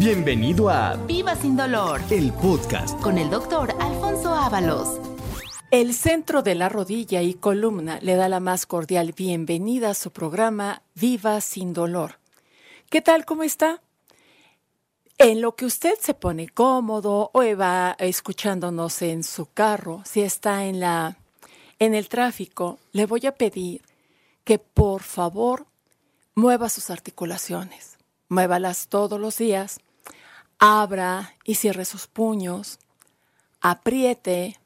Bienvenido a Viva sin dolor el podcast. con el doctor Alfonso Ábalos. El Centro de la Rodilla y Columna le da la más cordial bienvenida a su programa Viva sin dolor. ¿Qué tal? ¿Cómo está? En lo que usted se pone cómodo o va escuchándonos en su carro, si está en la en el tráfico, le voy a pedir que por favor mueva sus articulaciones. Muévalas todos los días. Abra y cierre sus puños. Apriete,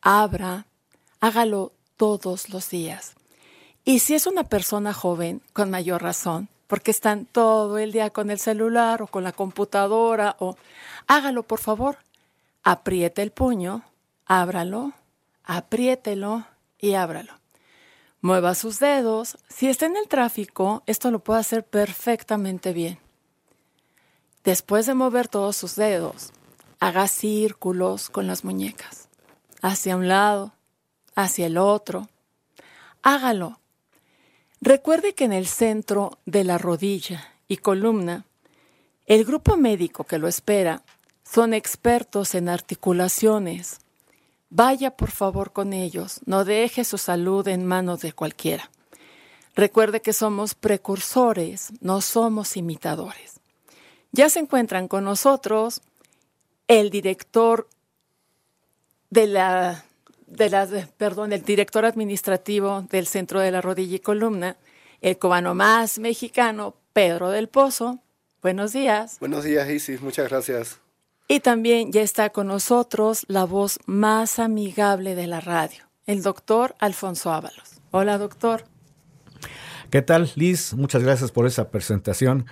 abra, hágalo todos los días. Y si es una persona joven, con mayor razón, porque están todo el día con el celular o con la computadora o hágalo por favor. Apriete el puño, ábralo, apriételo y ábralo. Mueva sus dedos. Si está en el tráfico, esto lo puede hacer perfectamente bien. Después de mover todos sus dedos, haga círculos con las muñecas, hacia un lado, hacia el otro. Hágalo Recuerde que en el centro de la rodilla y columna, el grupo médico que lo espera son expertos en articulaciones. Vaya por favor con ellos, no deje su salud en manos de cualquiera. Recuerde que somos precursores, no somos imitadores. Ya se encuentran con nosotros el director de la de la, perdón, el director administrativo del Centro de la Rodilla y Columna, el cubano más mexicano, Pedro del Pozo. Buenos días. Buenos días, Isis. Muchas gracias. Y también ya está con nosotros la voz más amigable de la radio, el doctor Alfonso Ábalos. Hola, doctor. ¿Qué tal, Liz? Muchas gracias por esa presentación.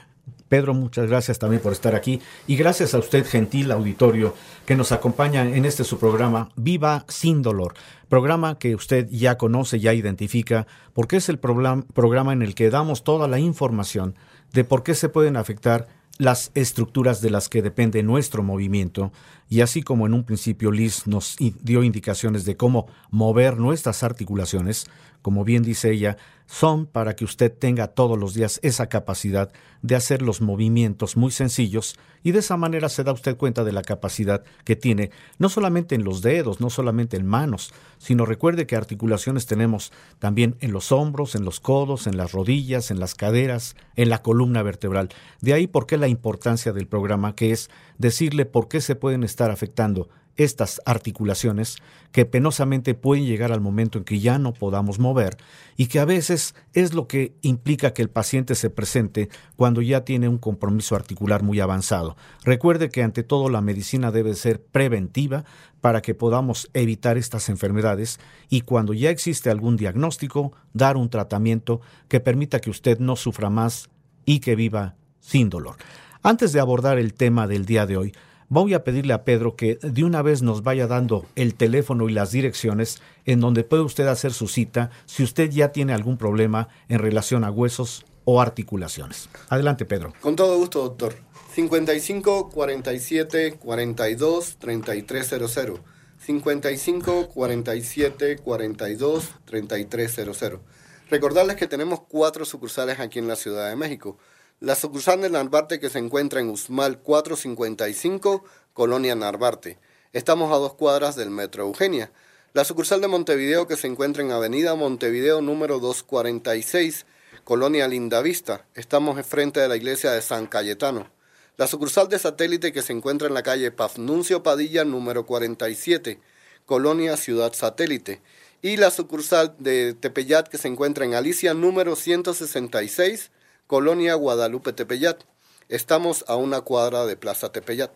Pedro, muchas gracias también por estar aquí. Y gracias a usted, gentil auditorio, que nos acompaña en este su programa Viva sin dolor, programa que usted ya conoce, ya identifica, porque es el programa en el que damos toda la información de por qué se pueden afectar las estructuras de las que depende nuestro movimiento, y así como en un principio Liz nos dio indicaciones de cómo mover nuestras articulaciones, como bien dice ella, son para que usted tenga todos los días esa capacidad de hacer los movimientos muy sencillos y de esa manera se da usted cuenta de la capacidad que tiene, no solamente en los dedos, no solamente en manos, sino recuerde que articulaciones tenemos también en los hombros, en los codos, en las rodillas, en las caderas, en la columna vertebral. De ahí por qué la importancia del programa, que es decirle por qué se pueden estar afectando estas articulaciones que penosamente pueden llegar al momento en que ya no podamos mover y que a veces es lo que implica que el paciente se presente cuando ya tiene un compromiso articular muy avanzado. Recuerde que ante todo la medicina debe ser preventiva para que podamos evitar estas enfermedades y cuando ya existe algún diagnóstico, dar un tratamiento que permita que usted no sufra más y que viva sin dolor. Antes de abordar el tema del día de hoy, voy a pedirle a Pedro que de una vez nos vaya dando el teléfono y las direcciones en donde puede usted hacer su cita si usted ya tiene algún problema en relación a huesos o articulaciones. Adelante, Pedro. Con todo gusto, doctor. 55 47 42 3300. 55 47 42 3300. Recordarles que tenemos cuatro sucursales aquí en la Ciudad de México. La sucursal de Narvarte que se encuentra en Usmal 455, Colonia Narvarte. Estamos a dos cuadras del Metro Eugenia. La sucursal de Montevideo que se encuentra en Avenida Montevideo número 246, Colonia Lindavista. Estamos enfrente de la iglesia de San Cayetano. La sucursal de satélite que se encuentra en la calle Pafnuncio Padilla número 47, Colonia Ciudad Satélite. Y la sucursal de Tepeyat que se encuentra en Alicia número 166, Colonia Guadalupe Tepeyat. Estamos a una cuadra de Plaza Tepeyat.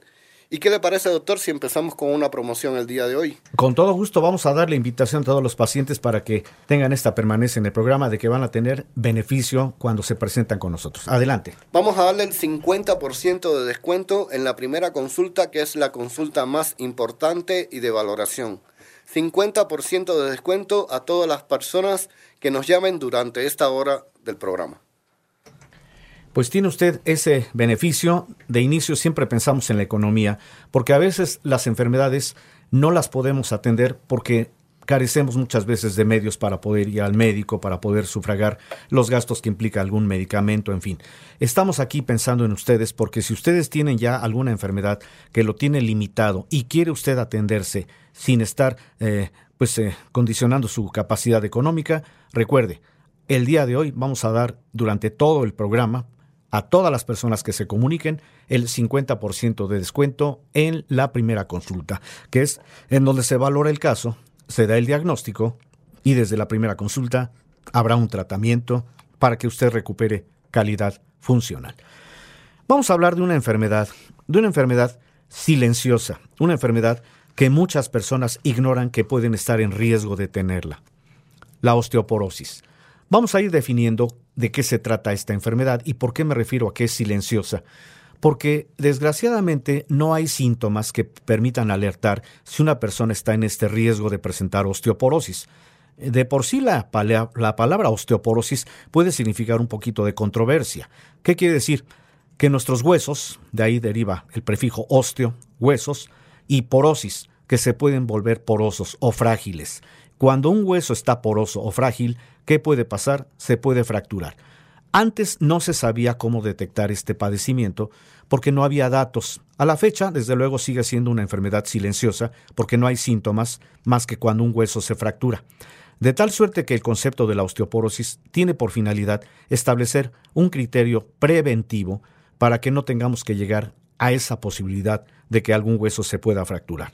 ¿Y qué le parece, doctor, si empezamos con una promoción el día de hoy? Con todo gusto vamos a darle invitación a todos los pacientes para que tengan esta permanencia en el programa de que van a tener beneficio cuando se presentan con nosotros. Adelante. Vamos a darle el 50% de descuento en la primera consulta, que es la consulta más importante y de valoración. 50% de descuento a todas las personas que nos llamen durante esta hora del programa pues tiene usted ese beneficio. De inicio siempre pensamos en la economía, porque a veces las enfermedades no las podemos atender porque carecemos muchas veces de medios para poder ir al médico, para poder sufragar los gastos que implica algún medicamento, en fin. Estamos aquí pensando en ustedes porque si ustedes tienen ya alguna enfermedad que lo tiene limitado y quiere usted atenderse sin estar eh, pues eh, condicionando su capacidad económica, recuerde, el día de hoy vamos a dar durante todo el programa a todas las personas que se comuniquen el 50% de descuento en la primera consulta, que es en donde se valora el caso, se da el diagnóstico y desde la primera consulta habrá un tratamiento para que usted recupere calidad funcional. Vamos a hablar de una enfermedad, de una enfermedad silenciosa, una enfermedad que muchas personas ignoran que pueden estar en riesgo de tenerla, la osteoporosis. Vamos a ir definiendo de qué se trata esta enfermedad y por qué me refiero a que es silenciosa. Porque desgraciadamente no hay síntomas que permitan alertar si una persona está en este riesgo de presentar osteoporosis. De por sí la, la palabra osteoporosis puede significar un poquito de controversia. ¿Qué quiere decir? Que nuestros huesos, de ahí deriva el prefijo osteo, huesos, y porosis, que se pueden volver porosos o frágiles. Cuando un hueso está poroso o frágil, ¿qué puede pasar? Se puede fracturar. Antes no se sabía cómo detectar este padecimiento porque no había datos. A la fecha, desde luego, sigue siendo una enfermedad silenciosa porque no hay síntomas más que cuando un hueso se fractura. De tal suerte que el concepto de la osteoporosis tiene por finalidad establecer un criterio preventivo para que no tengamos que llegar a esa posibilidad de que algún hueso se pueda fracturar.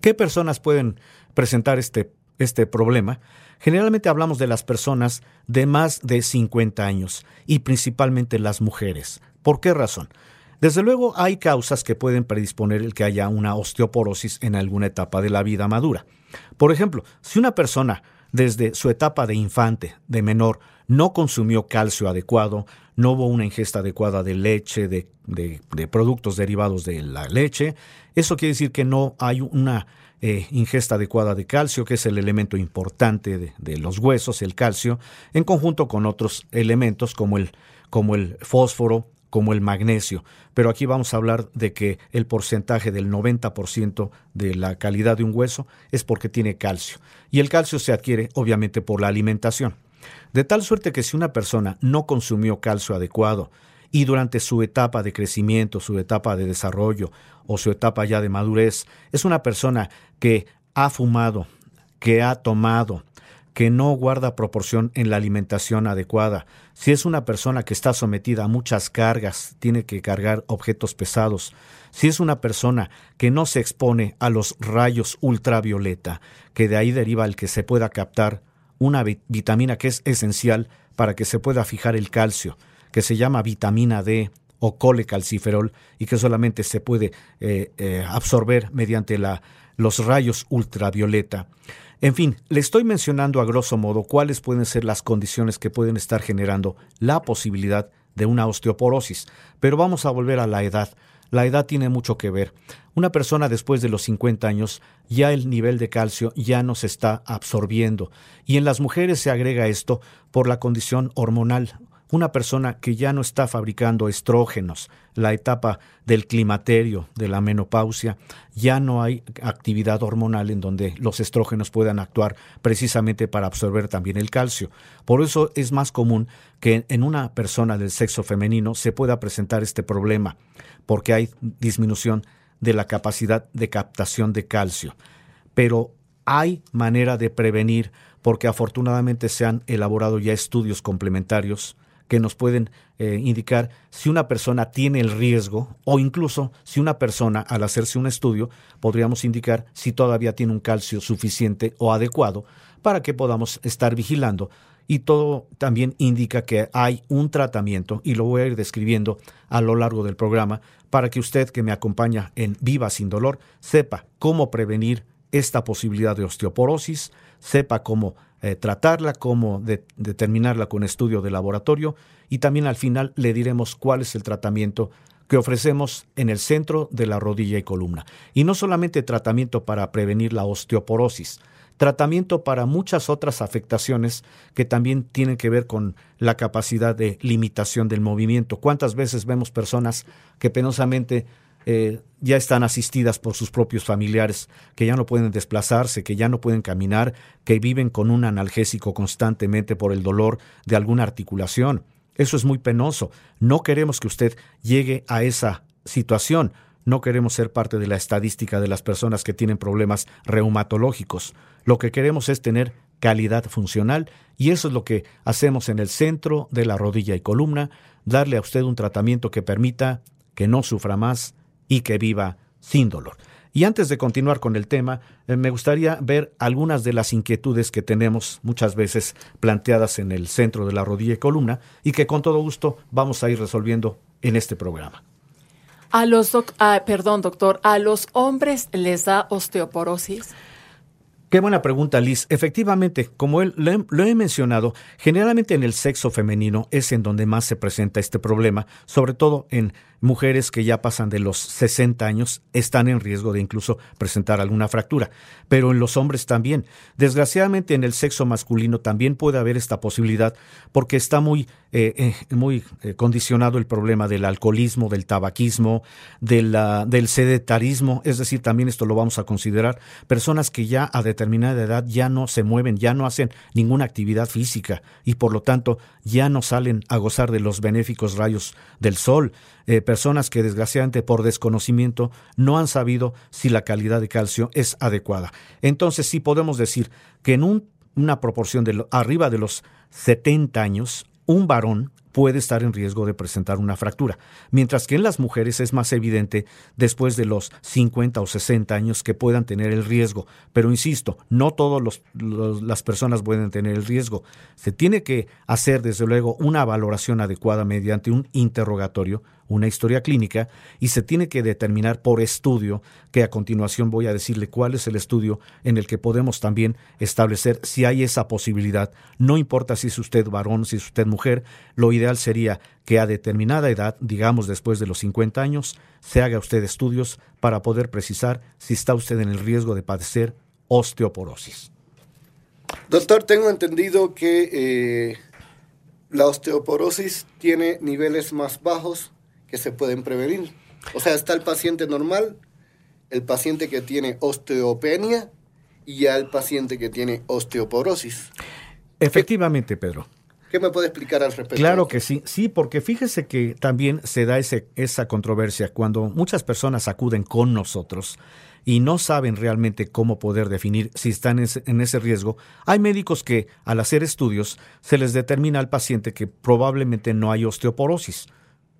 ¿Qué personas pueden presentar este este problema, generalmente hablamos de las personas de más de 50 años y principalmente las mujeres. ¿Por qué razón? Desde luego hay causas que pueden predisponer el que haya una osteoporosis en alguna etapa de la vida madura. Por ejemplo, si una persona desde su etapa de infante, de menor, no consumió calcio adecuado, no hubo una ingesta adecuada de leche, de, de productos derivados de la leche, eso quiere decir que no hay una eh, ingesta adecuada de calcio, que es el elemento importante de, de, los huesos, el calcio, en conjunto con otros elementos como el, como el fósforo, como el magnesio. Pero aquí vamos a hablar de que el porcentaje del 90% de la calidad de un hueso es porque tiene calcio. Y el calcio se adquiere obviamente por la alimentación. De tal suerte que si una persona no consumió calcio adecuado, y durante su etapa de crecimiento, su etapa de desarrollo o su etapa ya de madurez, es una persona que ha fumado, que ha tomado, que no guarda proporción en la alimentación adecuada, si es una persona que está sometida a muchas cargas, tiene que cargar objetos pesados, si es una persona que no se expone a los rayos ultravioleta, que de ahí deriva el que se pueda captar una vitamina que es esencial para que se pueda fijar el calcio, que se llama vitamina D o colecalciferol y que solamente se puede eh, eh, absorber mediante la, los rayos ultravioleta. En fin, le estoy mencionando a grosso modo cuáles pueden ser las condiciones que pueden estar generando la posibilidad de una osteoporosis. Pero vamos a volver a la edad. La edad tiene mucho que ver. Una persona después de los 50 años ya el nivel de calcio ya no se está absorbiendo y en las mujeres se agrega esto por la condición hormonal una persona que ya no está fabricando estrógenos, la etapa del climaterio, de la menopausia, ya no hay actividad hormonal en donde los estrógenos puedan actuar precisamente para absorber también el calcio. Por eso es más común que en una persona del sexo femenino se pueda presentar este problema, porque hay disminución de la capacidad de captación de calcio. Pero hay manera de prevenir porque afortunadamente se han elaborado ya estudios complementarios que nos pueden eh, indicar si una persona tiene el riesgo o incluso si una persona al hacerse un estudio podríamos indicar si todavía tiene un calcio suficiente o adecuado para que podamos estar vigilando. Y todo también indica que hay un tratamiento y lo voy a ir describiendo a lo largo del programa para que usted que me acompaña en Viva sin dolor sepa cómo prevenir esta posibilidad de osteoporosis, sepa cómo eh, tratarla, cómo determinarla con estudio de laboratorio y también al final le diremos cuál es el tratamiento que ofrecemos en el centro de la rodilla y columna. Y no solamente tratamiento para prevenir la osteoporosis, tratamiento para muchas otras afectaciones que también tienen que ver con la capacidad de limitación del movimiento. ¿Cuántas veces vemos personas que penosamente eh, ya están asistidas por sus propios familiares, que ya no pueden desplazarse, que ya no pueden caminar, que viven con un analgésico constantemente por el dolor de alguna articulación? Eso es muy penoso. No queremos que usted llegue a esa situación. No queremos ser parte de la estadística de las personas que tienen problemas reumatológicos. Lo que queremos es tener calidad funcional y eso es lo que hacemos en el centro de la rodilla y columna, darle a usted un tratamiento que permita que no sufra más y que viva sin dolor. Y antes de continuar con el tema, eh, me gustaría ver algunas de las inquietudes que tenemos muchas veces planteadas en el centro de la rodilla y columna y que con todo gusto vamos a ir resolviendo en este programa. A los ah, perdón, doctor, ¿a los hombres les da osteoporosis? Qué buena pregunta, Liz. Efectivamente, como él, lo, he, mencionado, generalmente en el sexo femenino es en donde más se presenta este problema, sobre todo en mujeres que ya pasan de los 60 años están en riesgo de incluso presentar alguna fractura, pero en los hombres también. Desgraciadamente en el sexo masculino también puede haber esta posibilidad porque está muy, eh, eh, muy eh, condicionado el problema del alcoholismo, del tabaquismo, del sedentarismo, es decir, también esto lo vamos a considerar, personas que ya a determinada edad ya no se mueven, ya no hacen ninguna actividad física y por lo tanto ya no salen a gozar de los benéficos rayos del sol, eh, personas que desgraciadamente por desconocimiento no han sabido si la calidad de calcio es adecuada. Entonces sí podemos decir que en una proporción de arriba de los 70 años, un varón puede estar en riesgo de presentar una fractura, mientras que en las mujeres es más evidente después de los 50 o 60 años que puedan tener el riesgo. Pero insisto, no todas las personas pueden tener el riesgo. Se tiene que hacer, desde luego, una valoración adecuada mediante un interrogatorio una historia clínica y se tiene que determinar por estudio, que a continuación voy a decirle cuál es el estudio en el que podemos también establecer si hay esa posibilidad. No importa si es usted varón, si es usted mujer, lo ideal sería que a determinada edad, digamos después de los 50 años, se haga usted estudios para poder precisar si está usted en el riesgo de padecer osteoporosis. Doctor, tengo entendido que eh, la osteoporosis tiene niveles más bajos que se pueden prevenir. O sea, está el paciente normal, el paciente que tiene osteopenia y ya el paciente que tiene osteoporosis. Efectivamente, Pedro. ¿Qué me puede explicar al respecto? Claro que sí, sí, porque fíjese que también se da ese, esa controversia cuando muchas personas acuden con nosotros y no saben realmente cómo poder definir si están en ese riesgo. Hay médicos que al hacer estudios se les determina al paciente que probablemente no hay osteoporosis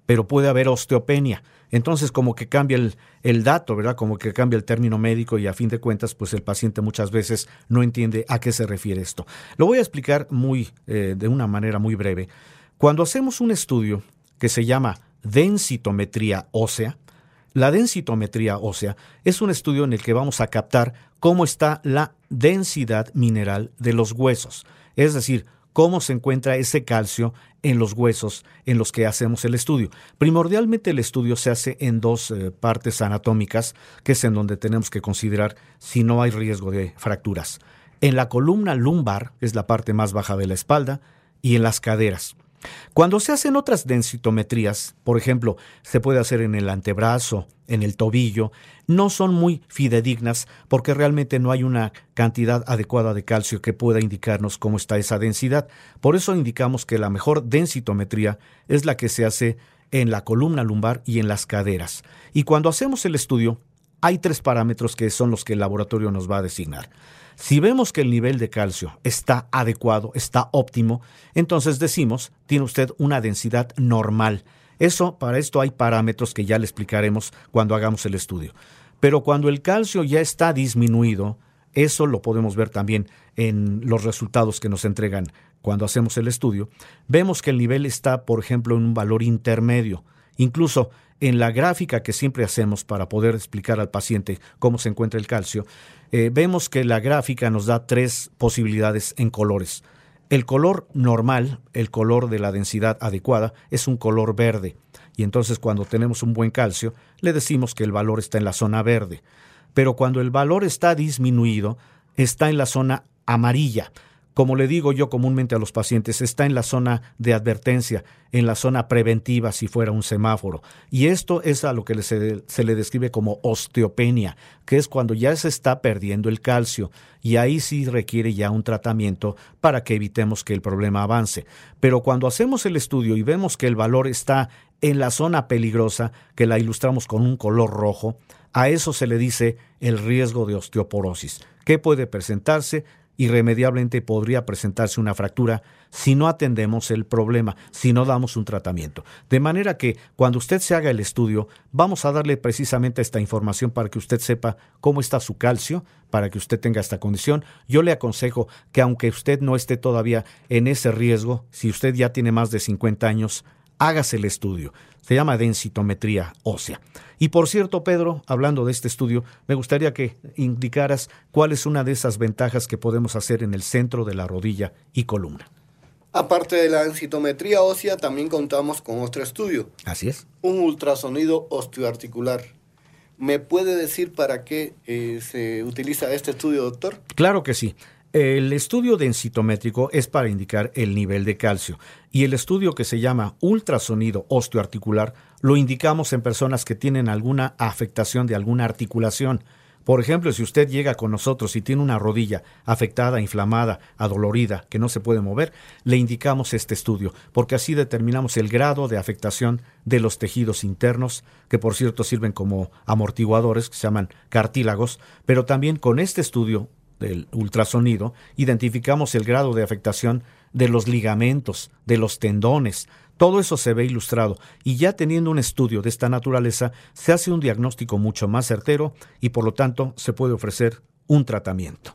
pero puede haber osteopenia. Entonces como que cambia el, dato, ¿verdad? Como que cambia el término médico y a fin de cuentas pues el paciente muchas veces no entiende a qué se refiere esto. Lo voy a explicar muy, eh, de una manera muy breve. Cuando hacemos un estudio que se llama densitometría ósea, la densitometría ósea es un estudio en el que vamos a captar cómo está la densidad mineral de los huesos, es decir, cómo se encuentra ese calcio en los huesos en los que hacemos el estudio. Primordialmente el estudio se hace en dos eh, partes anatómicas, que es en donde tenemos que considerar si no hay riesgo de fracturas. En la columna lumbar, que es la parte más baja de la espalda, y en las caderas. Cuando se hacen otras densitometrías, por ejemplo, se puede hacer en el antebrazo, en el tobillo, no son muy fidedignas porque realmente no hay una cantidad adecuada de calcio que pueda indicarnos cómo está esa densidad. Por eso indicamos que la mejor densitometría es la que se hace en la columna lumbar y en las caderas. Y cuando hacemos el estudio, hay tres parámetros que son los que el laboratorio nos va a designar. Si vemos que el nivel de calcio está adecuado, está óptimo, entonces decimos, tiene usted una densidad normal. Eso, para esto hay parámetros que ya le explicaremos cuando hagamos el estudio. Pero cuando el calcio ya está disminuido, eso lo podemos ver también en los resultados que nos entregan cuando hacemos el estudio, vemos que el nivel está, por ejemplo, en un valor intermedio. Incluso en la gráfica que siempre hacemos para poder explicar al paciente cómo se encuentra el calcio, eh, vemos que la gráfica nos da tres posibilidades en colores. El color normal, el color de la densidad adecuada, es un color verde. Y entonces cuando tenemos un buen calcio, le decimos que el valor está en la zona verde. Pero cuando el valor está disminuido, está en la zona amarilla como le digo yo comúnmente a los pacientes, está en la zona de advertencia, en la zona preventiva si fuera un semáforo. Y esto es a lo que se, se, le describe como osteopenia, que es cuando ya se está perdiendo el calcio. Y ahí sí requiere ya un tratamiento para que evitemos que el problema avance. Pero cuando hacemos el estudio y vemos que el valor está en la zona peligrosa, que la ilustramos con un color rojo, a eso se le dice el riesgo de osteoporosis. ¿Qué puede presentarse? Irremediablemente podría presentarse una fractura si no atendemos el problema, si no damos un tratamiento. De manera que cuando usted se haga el estudio, vamos a darle precisamente esta información para que usted sepa cómo está su calcio, para que usted tenga esta condición. Yo le aconsejo que aunque usted no esté todavía en ese riesgo, si usted ya tiene más de 50 años, hágase el estudio. Se llama densitometría ósea. Y por cierto, Pedro, hablando de este estudio, me gustaría que indicaras cuál es una de esas ventajas que podemos hacer en el centro de la rodilla y columna. Aparte de la densitometría ósea, también contamos con otro estudio. Así es. Un ultrasonido osteoarticular. ¿Me puede decir para qué eh, se utiliza este estudio, doctor? Claro que sí. El estudio densitométrico es para indicar el nivel de calcio y el estudio que se llama ultrasonido osteoarticular lo indicamos en personas que tienen alguna afectación de alguna articulación. Por ejemplo, si usted llega con nosotros y tiene una rodilla afectada, inflamada, adolorida, que no se puede mover, le indicamos este estudio, porque así determinamos el grado de afectación de los tejidos internos, que por cierto sirven como amortiguadores, que se llaman cartílagos, pero también con este estudio del ultrasonido, identificamos el grado de afectación de los ligamentos, de los tendones. Todo eso se ve ilustrado y ya teniendo un estudio de esta naturaleza se hace un diagnóstico mucho más certero y por lo tanto se puede ofrecer un tratamiento.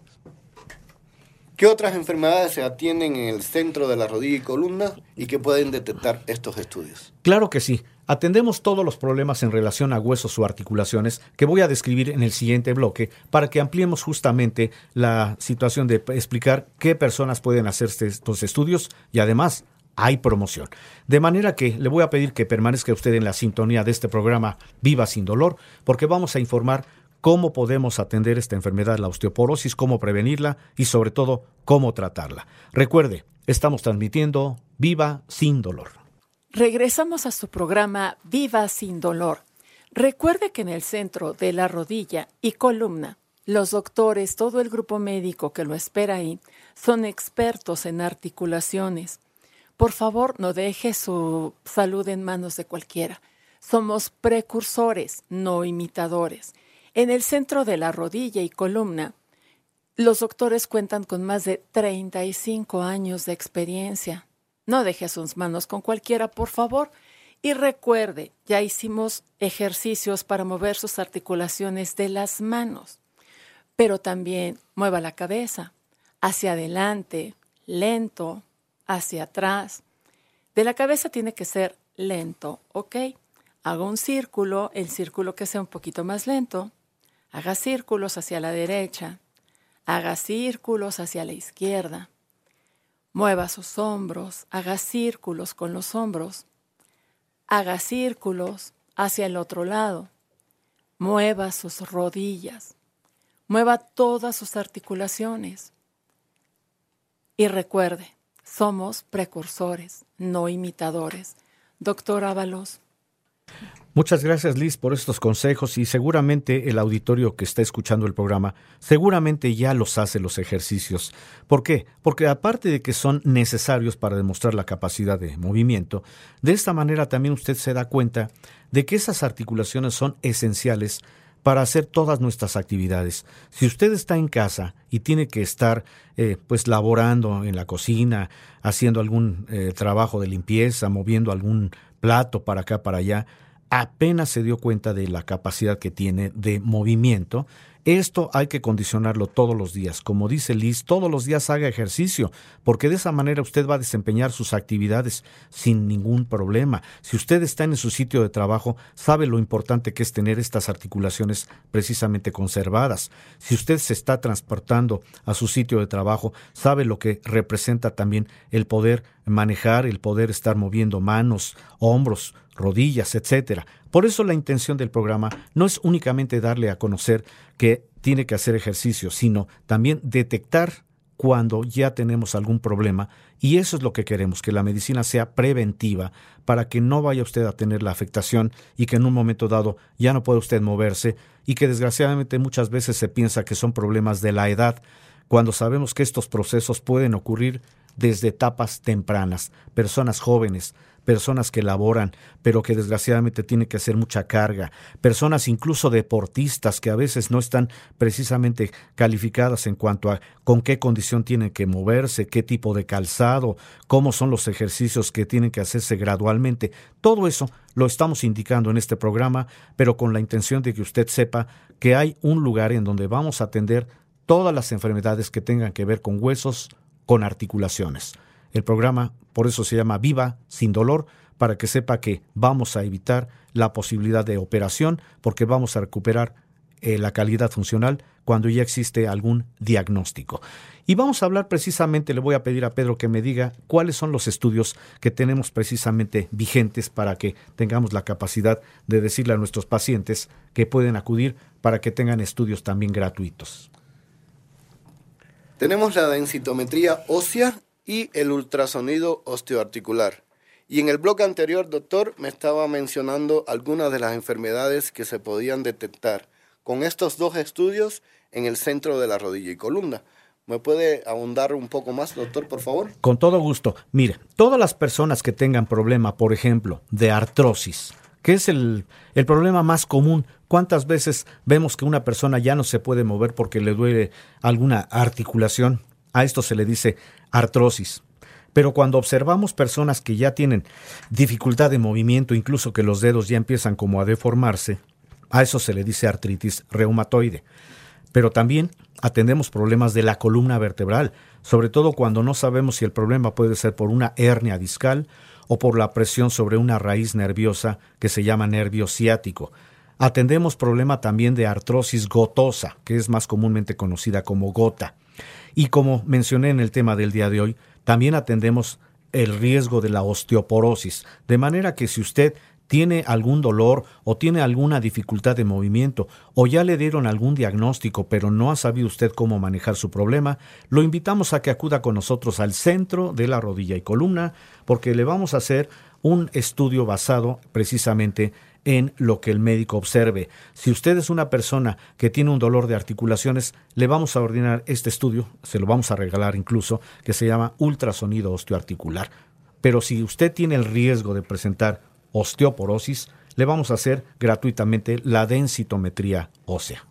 ¿Qué otras enfermedades se atienden en el centro de la rodilla y columna y que pueden detectar estos estudios? Claro que sí. Atendemos todos los problemas en relación a huesos o articulaciones que voy a describir en el siguiente bloque para que ampliemos justamente la situación de explicar qué personas pueden hacer estos estudios y además hay promoción. De manera que le voy a pedir que permanezca usted en la sintonía de este programa Viva sin dolor porque vamos a informar cómo podemos atender esta enfermedad, la osteoporosis, cómo prevenirla y sobre todo cómo tratarla. Recuerde, estamos transmitiendo Viva sin dolor. Regresamos a su programa Viva sin dolor. Recuerde que en el centro de la rodilla y columna, los doctores, todo el grupo médico que lo espera ahí, son expertos en articulaciones. Por favor, no deje su salud en manos de cualquiera. Somos precursores, no imitadores. En el centro de la rodilla y columna, los doctores cuentan con más de 35 años de experiencia. No deje sus manos con cualquiera, por favor. Y recuerde, ya hicimos ejercicios para mover sus articulaciones de las manos, pero también mueva la cabeza hacia adelante, lento, hacia atrás. De la cabeza tiene que ser lento, ¿ok? Haga un círculo, el círculo que sea un poquito más lento. Haga círculos hacia la derecha, haga círculos hacia la izquierda. Mueva sus hombros, haga círculos con los hombros. Haga círculos hacia el otro lado. Mueva sus rodillas. Mueva todas sus articulaciones. Y recuerde, somos precursores, no imitadores. Doctor Ábalos. Muchas gracias Liz por estos consejos y seguramente el auditorio que está escuchando el programa seguramente ya los hace los ejercicios. ¿Por qué? Porque aparte de que son necesarios para demostrar la capacidad de movimiento, de esta manera también usted se da cuenta de que esas articulaciones son esenciales para hacer todas nuestras actividades. Si usted está en casa y tiene que estar eh, pues laborando en la cocina, haciendo algún eh, trabajo de limpieza, moviendo algún plato para acá, para allá, apenas se dio cuenta de la capacidad que tiene de movimiento, Esto hay que condicionarlo todos los días. Como dice Liz, todos los días haga ejercicio, porque de esa manera usted va a desempeñar sus actividades sin ningún problema. Si usted está en su sitio de trabajo, sabe lo importante que es tener estas articulaciones precisamente conservadas. Si usted se está transportando a su sitio de trabajo, sabe lo que representa también el poder manejar, el poder estar moviendo manos, hombros, rodillas, etcétera. Por eso la intención del programa no es únicamente darle a conocer que tiene que hacer ejercicio, sino también detectar cuando ya tenemos algún problema y eso es lo que queremos, que la medicina sea preventiva para que no vaya usted a tener la afectación y que en un momento dado ya no pueda usted moverse y que desgraciadamente muchas veces se piensa que son problemas de la edad, cuando sabemos que estos procesos pueden ocurrir desde etapas tempranas, personas jóvenes, personas que laboran, pero que desgraciadamente tienen que hacer mucha carga, personas incluso deportistas que a veces no están precisamente calificadas en cuanto a con qué condición tienen que moverse, qué tipo de calzado, cómo son los ejercicios que tienen que hacerse gradualmente. Todo eso lo estamos indicando en este programa, pero con la intención de que usted sepa que hay un lugar en donde vamos a atender todas las enfermedades que tengan que ver con huesos, con articulaciones. El programa por eso se llama Viva sin dolor, para que sepa que vamos a evitar la posibilidad de operación porque vamos a recuperar eh, la calidad funcional cuando ya existe algún diagnóstico. Y vamos a hablar precisamente, le voy a pedir a Pedro que me diga cuáles son los estudios que tenemos precisamente vigentes para que tengamos la capacidad de decirle a nuestros pacientes que pueden acudir para que tengan estudios también gratuitos. Tenemos la densitometría ósea y el ultrasonido osteoarticular. Y en el blog anterior, doctor, me estaba mencionando algunas de las enfermedades que se podían detectar con estos dos estudios en el centro de la rodilla y columna. ¿Me puede ahondar un poco más, doctor, por favor? Con todo gusto. Mire, todas las personas que tengan problema, por ejemplo, de artrosis, que es el, el, problema más común. ¿Cuántas veces vemos que una persona ya no se puede mover porque le duele alguna articulación? A esto se le dice artrosis. Pero cuando observamos personas que ya tienen dificultad de movimiento, incluso que los dedos ya empiezan como a deformarse, a eso se le dice artritis reumatoide. Pero también atendemos problemas de la columna vertebral, sobre todo cuando no sabemos si el problema puede ser por una hernia discal o por la presión sobre una raíz nerviosa que se llama nervio ciático. Atendemos problema también de artrosis gotosa, que es más comúnmente conocida como gota. Y como mencioné en el tema del día de hoy, también atendemos el riesgo de la osteoporosis, de manera que si usted tiene algún dolor o tiene alguna dificultad de movimiento o ya le dieron algún diagnóstico pero no ha sabido usted cómo manejar su problema, lo invitamos a que acuda con nosotros al centro de la rodilla y columna porque le vamos a hacer un estudio basado precisamente en lo que el médico observe. Si usted es una persona que tiene un dolor de articulaciones, le vamos a ordenar este estudio, se lo vamos a regalar incluso, que se llama ultrasonido osteoarticular. Pero si usted tiene el riesgo de presentar osteoporosis, le vamos a hacer gratuitamente la densitometría ósea.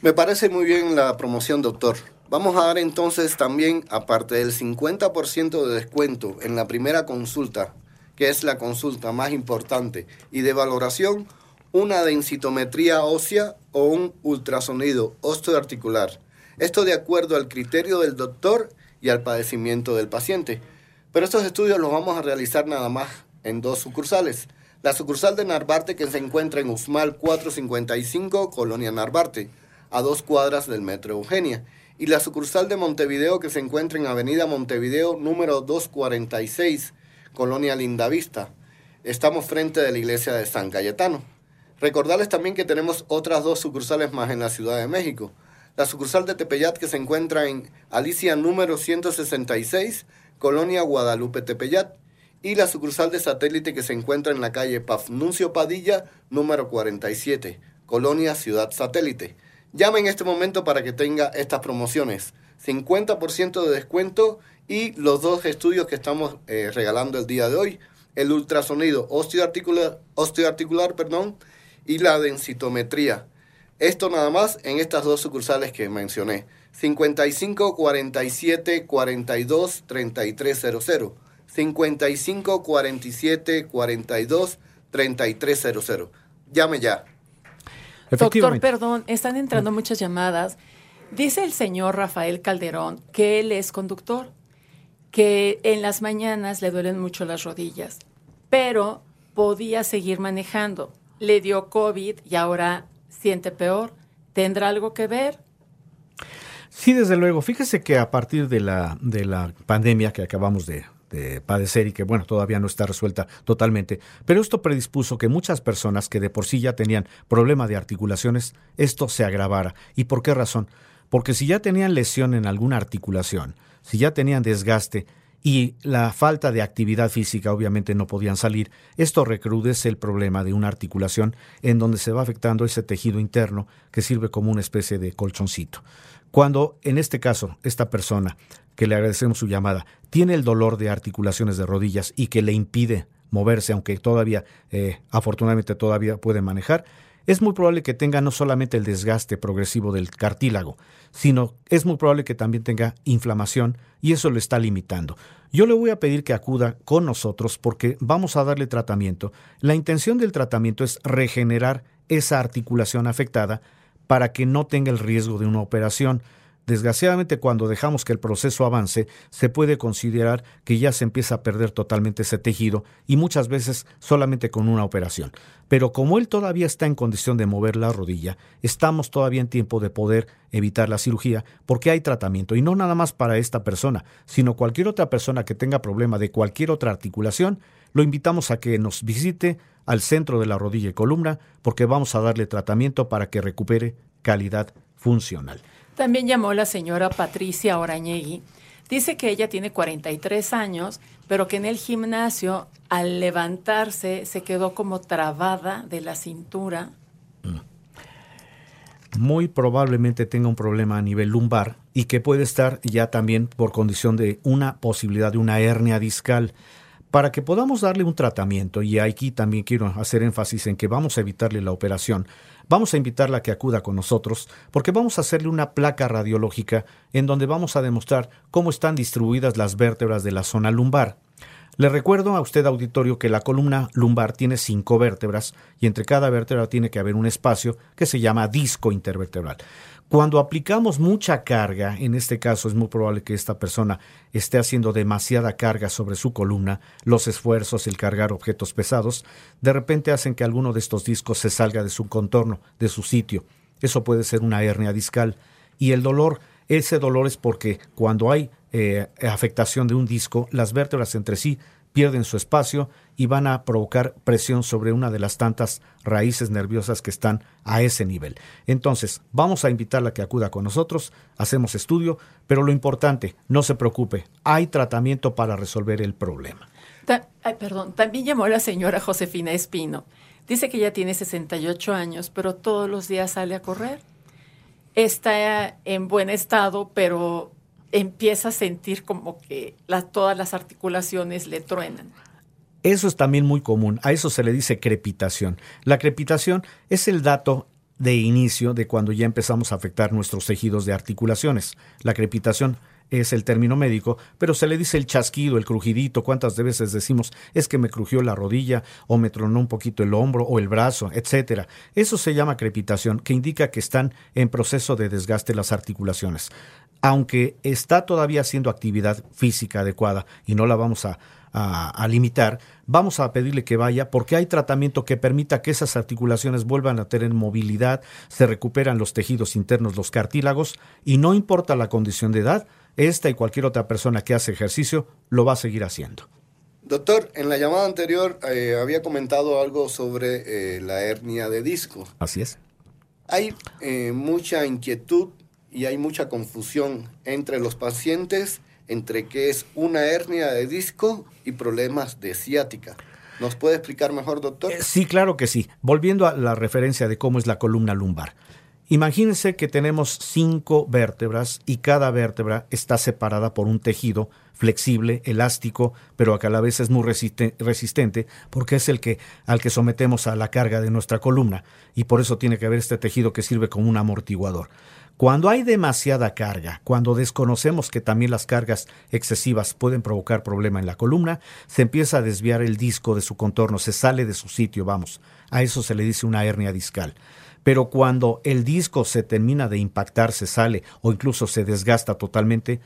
Me parece muy bien la promoción, doctor. Vamos a dar entonces también, aparte del 50% de descuento en la primera consulta que es la consulta más importante, y de valoración, una densitometría ósea o un ultrasonido osteoarticular. Esto de acuerdo al criterio del doctor y al padecimiento del paciente. Pero estos estudios los vamos a realizar nada más en dos sucursales. La sucursal de Narvarte que se encuentra en Usmal 455, Colonia Narvarte, a dos cuadras del Metro Eugenia. Y la sucursal de Montevideo que se encuentra en Avenida Montevideo número 246, Colonia Lindavista. Estamos frente de la iglesia de San Cayetano. Recordarles también que tenemos otras dos sucursales más en la Ciudad de México. La sucursal de Tepeyat que se encuentra en Alicia número 166, Colonia Guadalupe Tepeyat. Y la sucursal de satélite que se encuentra en la calle Pafnuncio Padilla número 47, Colonia Ciudad Satélite. Llame en este momento para que tenga estas promociones. 50% de descuento y los dos estudios que estamos eh, regalando el día de hoy, el ultrasonido osteoarticular, osteoarticular perdón, y la densitometría. Esto nada más en estas dos sucursales que mencioné. 55 47 42 3300. 55 47 42 3300. Llame ya. Doctor, perdón, están entrando muchas llamadas. Dice el señor Rafael Calderón que él es conductor, que en las mañanas le duelen mucho las rodillas, pero podía seguir manejando. Le dio COVID y ahora siente peor. ¿Tendrá algo que ver? Sí, desde luego. Fíjese que a partir de la, de la pandemia que acabamos de, de padecer y que, bueno, todavía no está resuelta totalmente, pero esto predispuso que muchas personas que de por sí ya tenían problema de articulaciones, esto se agravara. ¿Y por qué razón? Porque si ya tenían lesión en alguna articulación, si ya tenían desgaste, y la falta de actividad física obviamente no podían salir. Esto recrudece el problema de una articulación en donde se va afectando ese tejido interno que sirve como una especie de colchoncito. Cuando en este caso esta persona, que le agradecemos su llamada, tiene el dolor de articulaciones de rodillas y que le impide moverse, aunque todavía, eh, afortunadamente todavía puede manejar, es muy probable que tenga no solamente el desgaste progresivo del cartílago, sino es muy probable que también tenga inflamación y eso lo está limitando. Yo le voy a pedir que acuda con nosotros porque vamos a darle tratamiento. La intención del tratamiento es regenerar esa articulación afectada para que no tenga el riesgo de una operación. Desgraciadamente, cuando dejamos que el proceso avance, se puede considerar que ya se empieza a perder totalmente ese tejido y muchas veces solamente con una operación. Pero como él todavía está en condición de mover la rodilla, estamos todavía en tiempo de poder evitar la cirugía porque hay tratamiento y no nada más para esta persona, sino cualquier otra persona que tenga problema de cualquier otra articulación, lo invitamos a que nos visite al centro de la rodilla y columna porque vamos a darle tratamiento para que recupere calidad funcional. También llamó la señora Patricia Orañegui. Dice que ella tiene 43 años, pero que en el gimnasio, al levantarse, se quedó como trabada de la cintura. Mm. Muy probablemente tenga un problema a nivel lumbar y que puede estar ya también por condición de una posibilidad de una hernia discal. Para que podamos darle un tratamiento, y aquí también quiero hacer énfasis en que vamos a evitarle la operación, vamos a invitarla a que acuda con nosotros porque vamos a hacerle una placa radiológica en donde vamos a demostrar cómo están distribuidas las vértebras de la zona lumbar. Le recuerdo a usted, auditorio, que la columna lumbar tiene cinco vértebras y entre cada vértebra tiene que haber un espacio que se llama disco intervertebral. Cuando aplicamos mucha carga, en este caso es muy probable que esta persona esté haciendo demasiada carga sobre su columna, los esfuerzos, el cargar objetos pesados, de repente hacen que alguno de estos discos se salga de su contorno, de su sitio. Eso puede ser una hernia discal. Y el dolor, ese dolor es porque cuando hay eh, afectación de un disco, las vértebras entre sí pierden su espacio y van a provocar presión sobre una de las tantas raíces nerviosas que están a ese nivel. Entonces, vamos a invitarla a que acuda con nosotros, hacemos estudio, pero lo importante, no se preocupe, hay tratamiento para resolver el problema. perdón, también llamó la señora Josefina Espino. Dice que ya tiene 68 años, pero todos los días sale a correr. Está en buen estado, pero empieza a sentir como que todas las articulaciones le truenan. Eso es también muy común, a eso se le dice crepitación. La crepitación es el dato de inicio de cuando ya empezamos a afectar nuestros tejidos de articulaciones. La crepitación es el término médico, pero se le dice el chasquido, el crujidito, cuántas veces decimos es que me crujió la rodilla o me tronó un poquito el hombro o el brazo, etcétera. Eso se llama crepitación, que indica que están en proceso de desgaste las articulaciones aunque está todavía haciendo actividad física adecuada y no la vamos a, limitar, vamos a pedirle que vaya porque hay tratamiento que permita que esas articulaciones vuelvan a tener movilidad, se recuperan los tejidos internos, los cartílagos, y no importa la condición de edad, esta y cualquier otra persona que hace ejercicio lo va a seguir haciendo. Doctor, en la llamada anterior eh, había comentado algo sobre eh, la hernia de disco. Así es. Hay eh, mucha inquietud y hay mucha confusión entre los pacientes entre qué es una hernia de disco y problemas de ciática. ¿Nos puede explicar mejor, doctor? Eh, sí, claro que sí. Volviendo a la referencia de cómo es la columna lumbar. Imagínense que tenemos cinco vértebras y cada vértebra está separada por un tejido flexible, elástico, pero que a la vez es muy resistente porque es el que al que sometemos a la carga de nuestra columna y por eso tiene que haber este tejido que sirve como un amortiguador. Cuando hay demasiada carga, cuando desconocemos que también las cargas excesivas pueden provocar problema en la columna, se empieza a desviar el disco de su contorno, se sale de su sitio, vamos. A eso se le dice una hernia discal. Pero cuando el disco se termina de impactar, se sale o incluso se desgasta totalmente,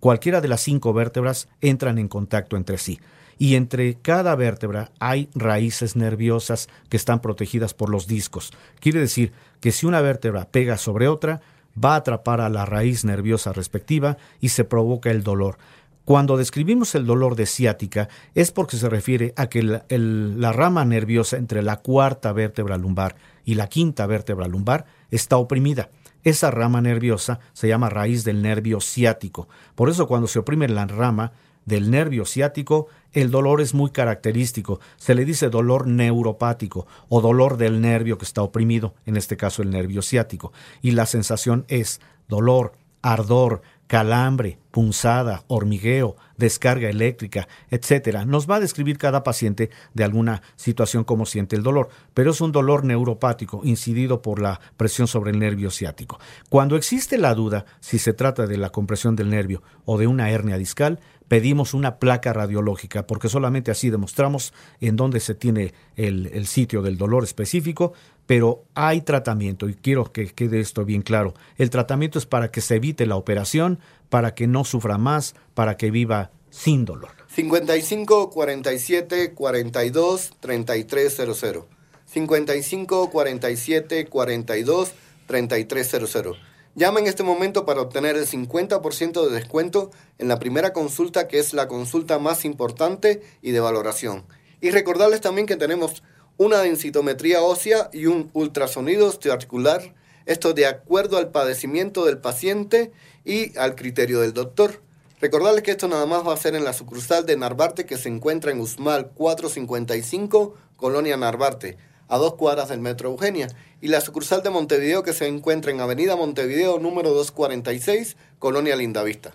cualquiera de las cinco vértebras entran en contacto entre sí. Y entre cada vértebra hay raíces nerviosas que están protegidas por los discos. Quiere decir que si una vértebra pega sobre otra, va a atrapar a la raíz nerviosa respectiva y se provoca el dolor. Cuando describimos el dolor de ciática es porque se refiere a que la, rama nerviosa entre la cuarta vértebra lumbar y la quinta vértebra lumbar está oprimida. Esa rama nerviosa se llama raíz del nervio ciático. Por eso cuando se oprime la rama del nervio ciático, el dolor es muy característico. Se le dice dolor neuropático o dolor del nervio que está oprimido, en este caso el nervio ciático. Y la sensación es dolor, ardor, calambre, punzada, hormigueo, descarga eléctrica, etcétera. Nos va a describir cada paciente de alguna situación como siente el dolor, pero es un dolor neuropático incidido por la presión sobre el nervio ciático. Cuando existe la duda si se trata de la compresión del nervio o de una hernia discal, pedimos una placa radiológica, porque solamente así demostramos en dónde se tiene el, sitio del dolor específico, pero hay tratamiento, y quiero que quede esto bien claro. El tratamiento es para que se evite la operación, para que no sufra más, para que viva sin dolor. 55 47 42 3300. 55 47 42 3300. Llama en este momento para obtener el 50% de descuento en la primera consulta, que es la consulta más importante y de valoración. Y recordarles también que tenemos una densitometría ósea y un ultrasonido osteoarticular, esto de acuerdo al padecimiento del paciente y al criterio del doctor. Recordarles que esto nada más va a ser en la sucursal de Narvarte que se encuentra en Usmal 455, Colonia Narvarte a dos cuadras del Metro Eugenia, y la sucursal de Montevideo que se encuentra en Avenida Montevideo número 246, Colonia Lindavista.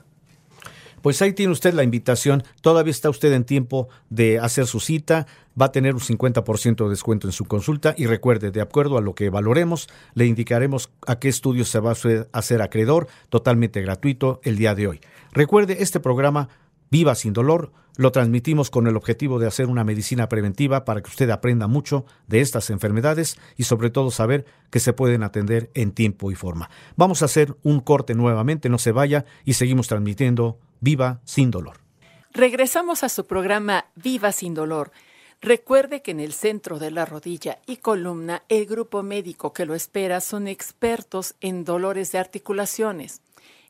Pues ahí tiene usted la invitación. Todavía está usted en tiempo de hacer su cita. Va a tener un 50% de descuento en su consulta. Y recuerde, de acuerdo a lo que valoremos, le indicaremos a qué estudio se va a hacer acreedor, totalmente gratuito, el día de hoy. Recuerde, este programa Viva sin dolor lo transmitimos con el objetivo de hacer una medicina preventiva para que usted aprenda mucho de estas enfermedades y sobre todo saber que se pueden atender en tiempo y forma. Vamos a hacer un corte nuevamente, no se vaya y seguimos transmitiendo Viva sin dolor. Regresamos a su programa Viva sin dolor. Recuerde que en el centro de la rodilla y columna el grupo médico que lo espera son expertos en dolores de articulaciones.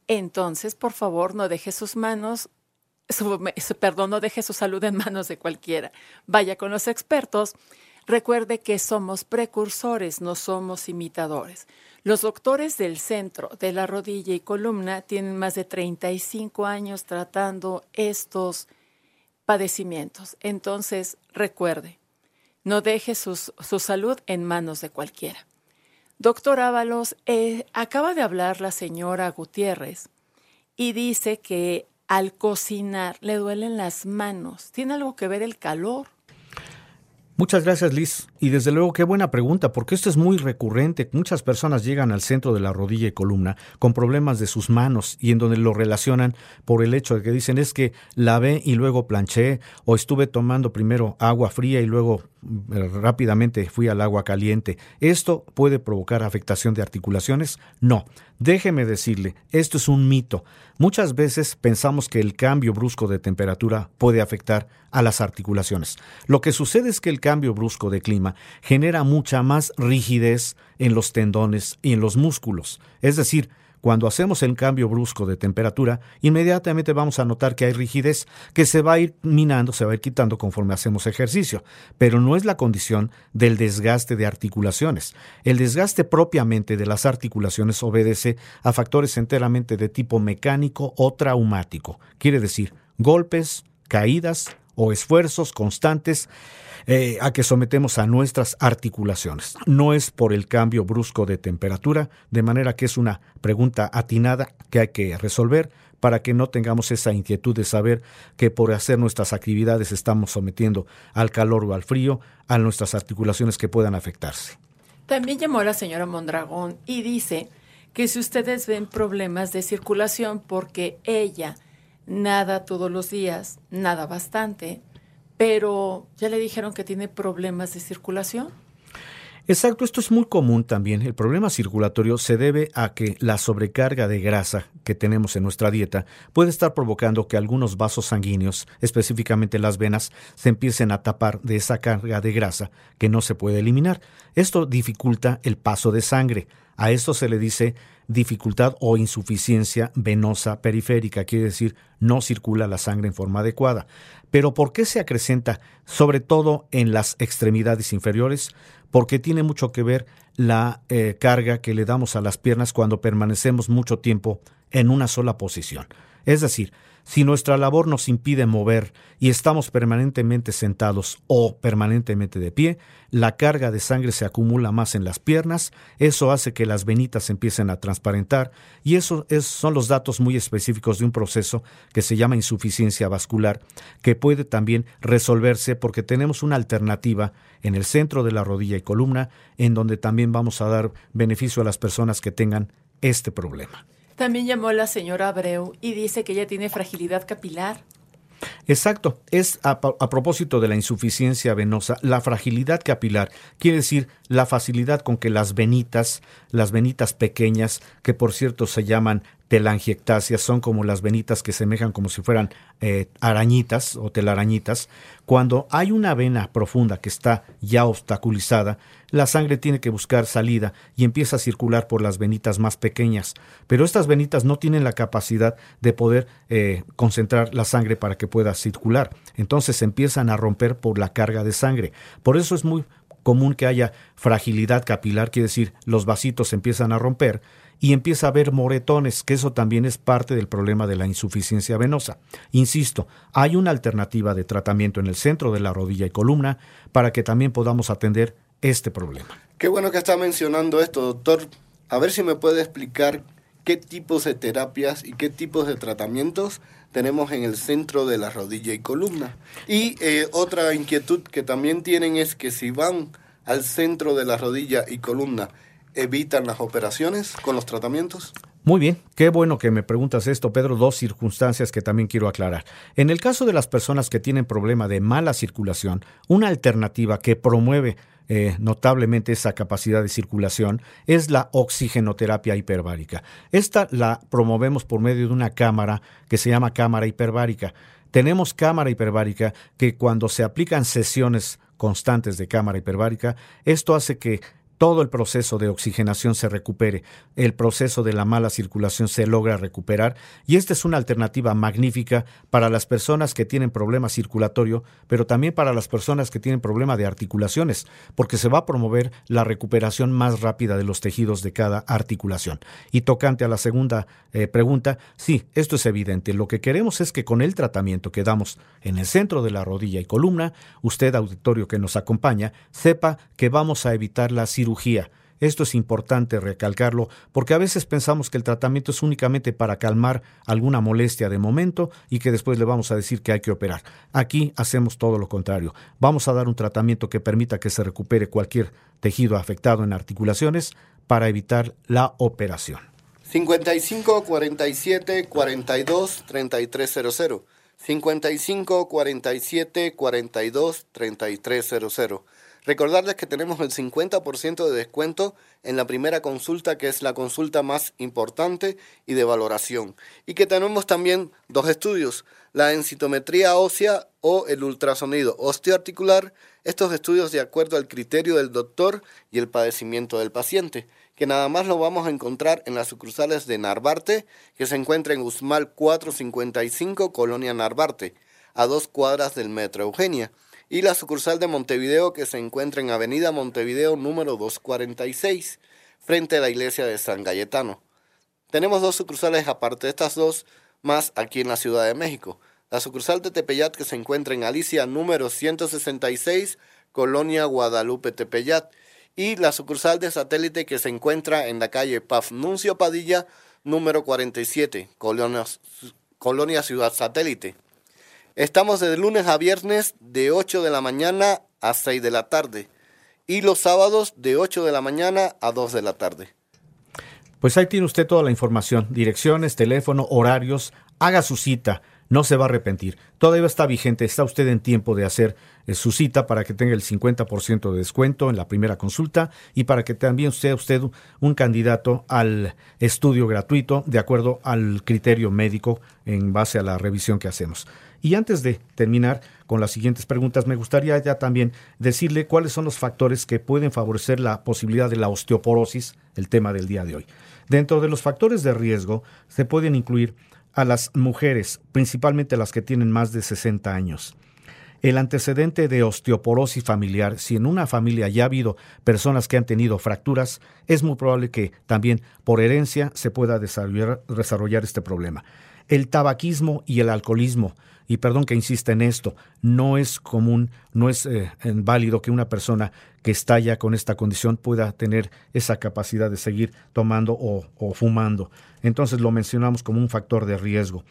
Entonces, por favor, no deje sus manos perdón, no deje su salud en manos de cualquiera. Vaya con los expertos. Recuerde que somos precursores, no somos imitadores. Los doctores del centro de la rodilla y columna tienen más de 35 años tratando estos padecimientos. Entonces, recuerde, no deje su salud en manos de cualquiera. Doctor Ábalos, eh, acaba de hablar la señora Gutiérrez y dice que al cocinar le duelen las manos. ¿Tiene algo que ver el calor? Muchas gracias, Liz. Y desde luego, qué buena pregunta, porque esto es muy recurrente. Muchas personas llegan al centro de la rodilla y columna con problemas de sus manos y en donde lo relacionan por el hecho de que dicen es que lavé y luego planché o estuve tomando primero agua fría y luego eh, rápidamente fui al agua caliente. ¿Esto puede provocar afectación de articulaciones? No. Déjeme decirle, esto es un mito. Muchas veces pensamos que el cambio brusco de temperatura puede afectar a las articulaciones. Lo que sucede es que el cambio brusco de clima genera mucha más rigidez en los tendones y en los músculos. Es decir, cuando hacemos el cambio brusco de temperatura, inmediatamente vamos a notar que hay rigidez que se va a ir minando, se va a ir quitando conforme hacemos ejercicio, pero no es la condición del desgaste de articulaciones. El desgaste propiamente de las articulaciones obedece a factores enteramente de tipo mecánico o traumático, quiere decir golpes, caídas o esfuerzos constantes eh, a que sometemos a nuestras articulaciones. No es por el cambio brusco de temperatura, de manera que es una pregunta atinada que hay que resolver, para que no tengamos esa inquietud de saber que por hacer nuestras actividades estamos sometiendo al calor o al frío a nuestras articulaciones que puedan afectarse. También llamó la señora Mondragón y dice que si ustedes ven problemas de circulación porque ella nada todos los días, nada bastante, pero ya le dijeron que tiene problemas de circulación. Exacto, esto es muy común también. El problema circulatorio se debe a que la sobrecarga de grasa que tenemos en nuestra dieta puede estar provocando que algunos vasos sanguíneos, específicamente las venas, se empiecen a tapar de esa carga de grasa que no se puede eliminar. Esto dificulta el paso de sangre. A esto se le dice dificultad o insuficiencia venosa periférica, quiere decir no circula la sangre en forma adecuada. Pero ¿por qué se acrecenta sobre todo en las extremidades inferiores? Porque tiene mucho que ver la eh, carga que le damos a las piernas cuando permanecemos mucho tiempo en una sola posición. Es decir, si nuestra labor nos impide mover y estamos permanentemente sentados o permanentemente de pie, la carga de sangre se acumula más en las piernas, eso hace que las venitas empiecen a transparentar y eso son los datos muy específicos de un proceso que se llama insuficiencia vascular, que puede también resolverse porque tenemos una alternativa en el centro de la rodilla y columna, en donde también vamos a dar beneficio a las personas que tengan este problema. También llamó la señora Abreu y dice que ella tiene fragilidad capilar. Exacto, es a, a, propósito de la insuficiencia venosa, la fragilidad capilar, quiere decir la facilidad con que las venitas, las venitas pequeñas, que por cierto se llaman telangiectasias, son como las venitas que semejan como si fueran eh, arañitas o telarañitas. Cuando hay una vena profunda que está ya obstaculizada, la sangre tiene que buscar salida y empieza a circular por las venitas más pequeñas. Pero estas venitas no tienen la capacidad de poder eh, concentrar la sangre para que pueda circular. Entonces empiezan a romper por la carga de sangre. Por eso es muy común que haya fragilidad capilar, quiere decir los vasitos empiezan a romper y empieza a haber moretones, que eso también es parte del problema de la insuficiencia venosa. Insisto, hay una alternativa de tratamiento en el centro de la rodilla y columna para que también podamos atender este problema. Qué bueno que está mencionando esto, doctor. A ver si me puede explicar qué tipos de terapias y qué tipos de tratamientos tenemos en el centro de la rodilla y columna. Y eh, otra inquietud que también tienen es que si van al centro de la rodilla y columna evitan las operaciones con los tratamientos? Muy bien, qué bueno que me preguntas esto, Pedro. Dos circunstancias que también quiero aclarar. En el caso de las personas que tienen problema de mala circulación, una alternativa que promueve eh, notablemente esa capacidad de circulación es la oxigenoterapia hiperbárica. Esta la promovemos por medio de una cámara que se llama cámara hiperbárica. Tenemos cámara hiperbárica que cuando se aplican sesiones constantes de cámara hiperbárica, esto hace que todo el proceso de oxigenación se recupere, el proceso de la mala circulación se logra recuperar y esta es una alternativa magnífica para las personas que tienen problema circulatorio, pero también para las personas que tienen problema de articulaciones, porque se va a promover la recuperación más rápida de los tejidos de cada articulación. Y tocante a la segunda eh, pregunta, sí, esto es evidente. Lo que queremos es que con el tratamiento que damos en el centro de la rodilla y columna, usted, auditorio que nos acompaña, sepa que vamos a evitar la cirugía esto es importante recalcarlo porque a veces pensamos que el tratamiento es únicamente para calmar alguna molestia de momento y que después le vamos a decir que hay que operar. Aquí hacemos todo lo contrario. Vamos a dar un tratamiento que permita que se recupere cualquier tejido afectado en articulaciones para evitar la operación. 55 47 42 3300. 55 47 42 3300. Recordarles que tenemos el 50% de descuento en la primera consulta, que es la consulta más importante y de valoración. Y que tenemos también dos estudios, la densitometría ósea o el ultrasonido osteoarticular, estos estudios de acuerdo al criterio del doctor y el padecimiento del paciente, que nada más lo vamos a encontrar en las sucursales de Narvarte, que se encuentra en Usmal 455, Colonia Narvarte, a dos cuadras del Metro Eugenia y la sucursal de Montevideo que se encuentra en Avenida Montevideo número 246, frente a la iglesia de San Galletano. Tenemos dos sucursales aparte de estas dos, más aquí en la Ciudad de México. La sucursal de Tepeyat que se encuentra en Alicia número 166, Colonia Guadalupe Tepeyat, y la sucursal de satélite que se encuentra en la calle Pafnuncio Padilla número 47, Colonia, Colonia Ciudad Satélite. Estamos de lunes a viernes de 8 de la mañana a 6 de la tarde y los sábados de 8 de la mañana a 2 de la tarde. Pues ahí tiene usted toda la información, direcciones, teléfono, horarios, haga su cita, no se va a arrepentir. Todavía está vigente, está usted en tiempo de hacer eh, su cita para que tenga el 50% de descuento en la primera consulta y para que también sea usted un candidato al estudio gratuito de acuerdo al criterio médico en base a la revisión que hacemos. Y antes de terminar con las siguientes preguntas, me gustaría ya también decirle cuáles son los factores que pueden favorecer la posibilidad de la osteoporosis, el tema del día de hoy. Dentro de los factores de riesgo se pueden incluir a las mujeres, principalmente las que tienen más de 60 años. El antecedente de osteoporosis familiar, si en una familia ya ha habido personas que han tenido fracturas, es muy probable que también por herencia se pueda desarrollar, desarrollar este problema. El tabaquismo y el alcoholismo y perdón que insista en esto, no es común, no es eh, válido que una persona que está ya con esta condición pueda tener esa capacidad de seguir tomando o, fumando. Entonces lo mencionamos como un factor de riesgo.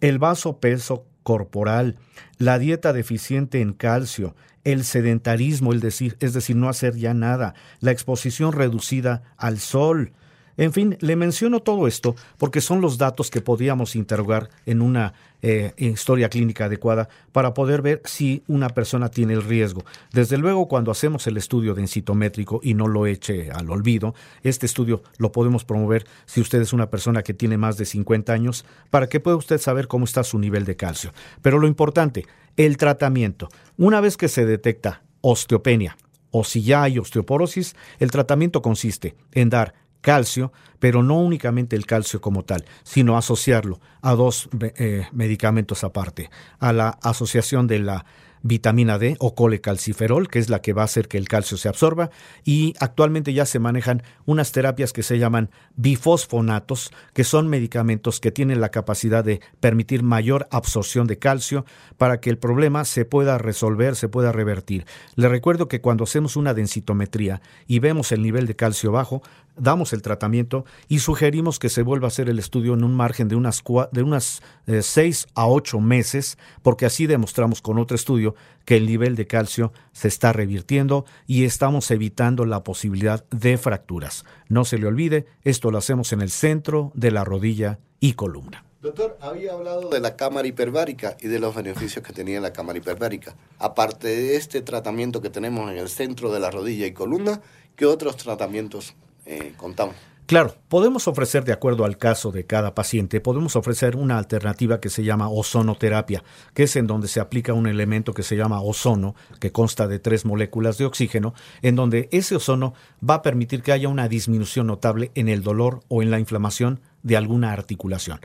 El vaso peso corporal, la dieta deficiente en calcio, el sedentarismo, el decir, es decir, no hacer ya nada, la exposición reducida al sol, en fin, le menciono todo esto porque son los datos que podríamos interrogar en una eh, historia clínica adecuada para poder ver si una persona tiene el riesgo. Desde luego, cuando hacemos el estudio densitométrico y no lo eche al olvido, este estudio lo podemos promover si usted es una persona que tiene más de 50 años para que pueda usted saber cómo está su nivel de calcio. Pero lo importante, el tratamiento. Una vez que se detecta osteopenia, o si ya hay osteoporosis, el tratamiento consiste en dar calcio, pero no únicamente el calcio como tal, sino asociarlo a dos eh, medicamentos aparte, a la asociación de la vitamina D o colecalciferol, que es la que va a hacer que el calcio se absorba, y actualmente ya se manejan unas terapias que se llaman bifosfonatos, que son medicamentos que tienen la capacidad de permitir mayor absorción de calcio para que el problema se pueda resolver, se pueda revertir. Le recuerdo que cuando hacemos una densitometría y vemos el nivel de calcio bajo, damos el tratamiento y sugerimos que se vuelva a hacer el estudio en un margen de unas, de unas eh, seis a ocho meses, porque así demostramos con otro estudio que el nivel de calcio se está revirtiendo y estamos evitando la posibilidad de fracturas. No se le olvide, esto lo hacemos en el centro de la rodilla y columna. Doctor, había hablado de la cámara hiperbárica y de los beneficios que tenía la cámara hiperbárica. Aparte de este tratamiento que tenemos en el centro de la rodilla y columna, ¿qué otros tratamientos eh, contamos? Claro, podemos ofrecer, de acuerdo al caso de cada paciente, podemos ofrecer una alternativa que se llama ozonoterapia, que es en donde se aplica un elemento que se llama ozono, que consta de tres moléculas de oxígeno, en donde ese ozono va a permitir que haya una disminución notable en el dolor o en la inflamación de alguna articulación.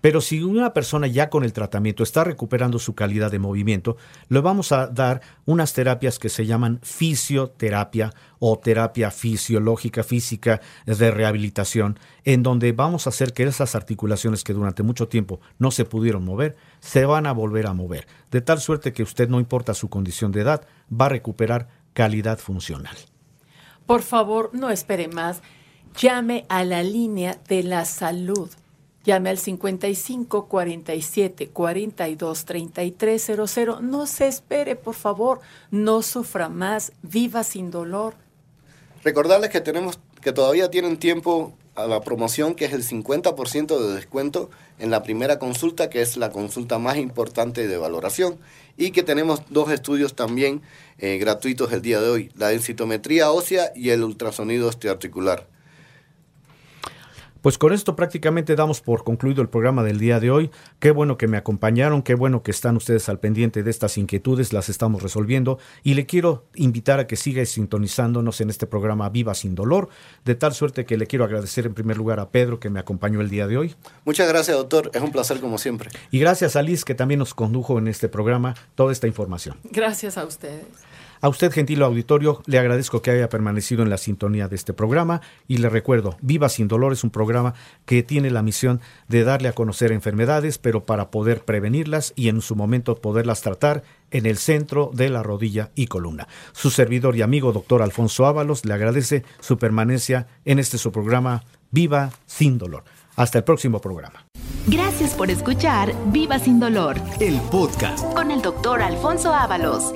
Pero si una persona ya con el tratamiento está recuperando su calidad de movimiento, le vamos a dar unas terapias que se llaman fisioterapia o terapia fisiológica física de rehabilitación, en donde vamos a hacer que esas articulaciones que durante mucho tiempo no se pudieron mover, se van a volver a mover, de tal suerte que usted, no importa su condición de edad, va a recuperar calidad funcional. Por favor, no espere más. Llame a la línea de la salud Llame al 55 47 42 33 00. No se espere, por favor. No sufra más. Viva sin dolor. Recordarles que tenemos que todavía tienen tiempo a la promoción que es el 50% de descuento en la primera consulta, que es la consulta más importante de valoración, y que tenemos dos estudios también eh, gratuitos el día de hoy, la densitometría ósea y el ultrasonido osteoarticular. Pues con esto prácticamente damos por concluido el programa del día de hoy. Qué bueno que me acompañaron, qué bueno que están ustedes al pendiente de estas inquietudes, las estamos resolviendo y le quiero invitar a que siga sintonizándonos en este programa Viva sin dolor, de tal suerte que le quiero agradecer en primer lugar a Pedro que me acompañó el día de hoy. Muchas gracias, doctor, es un placer como siempre. Y gracias a Liz que también nos condujo en este programa toda esta información. Gracias a ustedes. A usted, gentil auditorio, le agradezco que haya permanecido en la sintonía de este programa y le recuerdo, Viva sin dolor es un programa que tiene la misión de darle a conocer enfermedades, pero para poder prevenirlas y en su momento poderlas tratar en el centro de la rodilla y columna. Su servidor y amigo, doctor Alfonso Ábalos, le agradece su permanencia en este su programa Viva sin dolor. Hasta el próximo programa. Gracias por escuchar Viva sin dolor El podcast. con el doctor Alfonso Ábalos.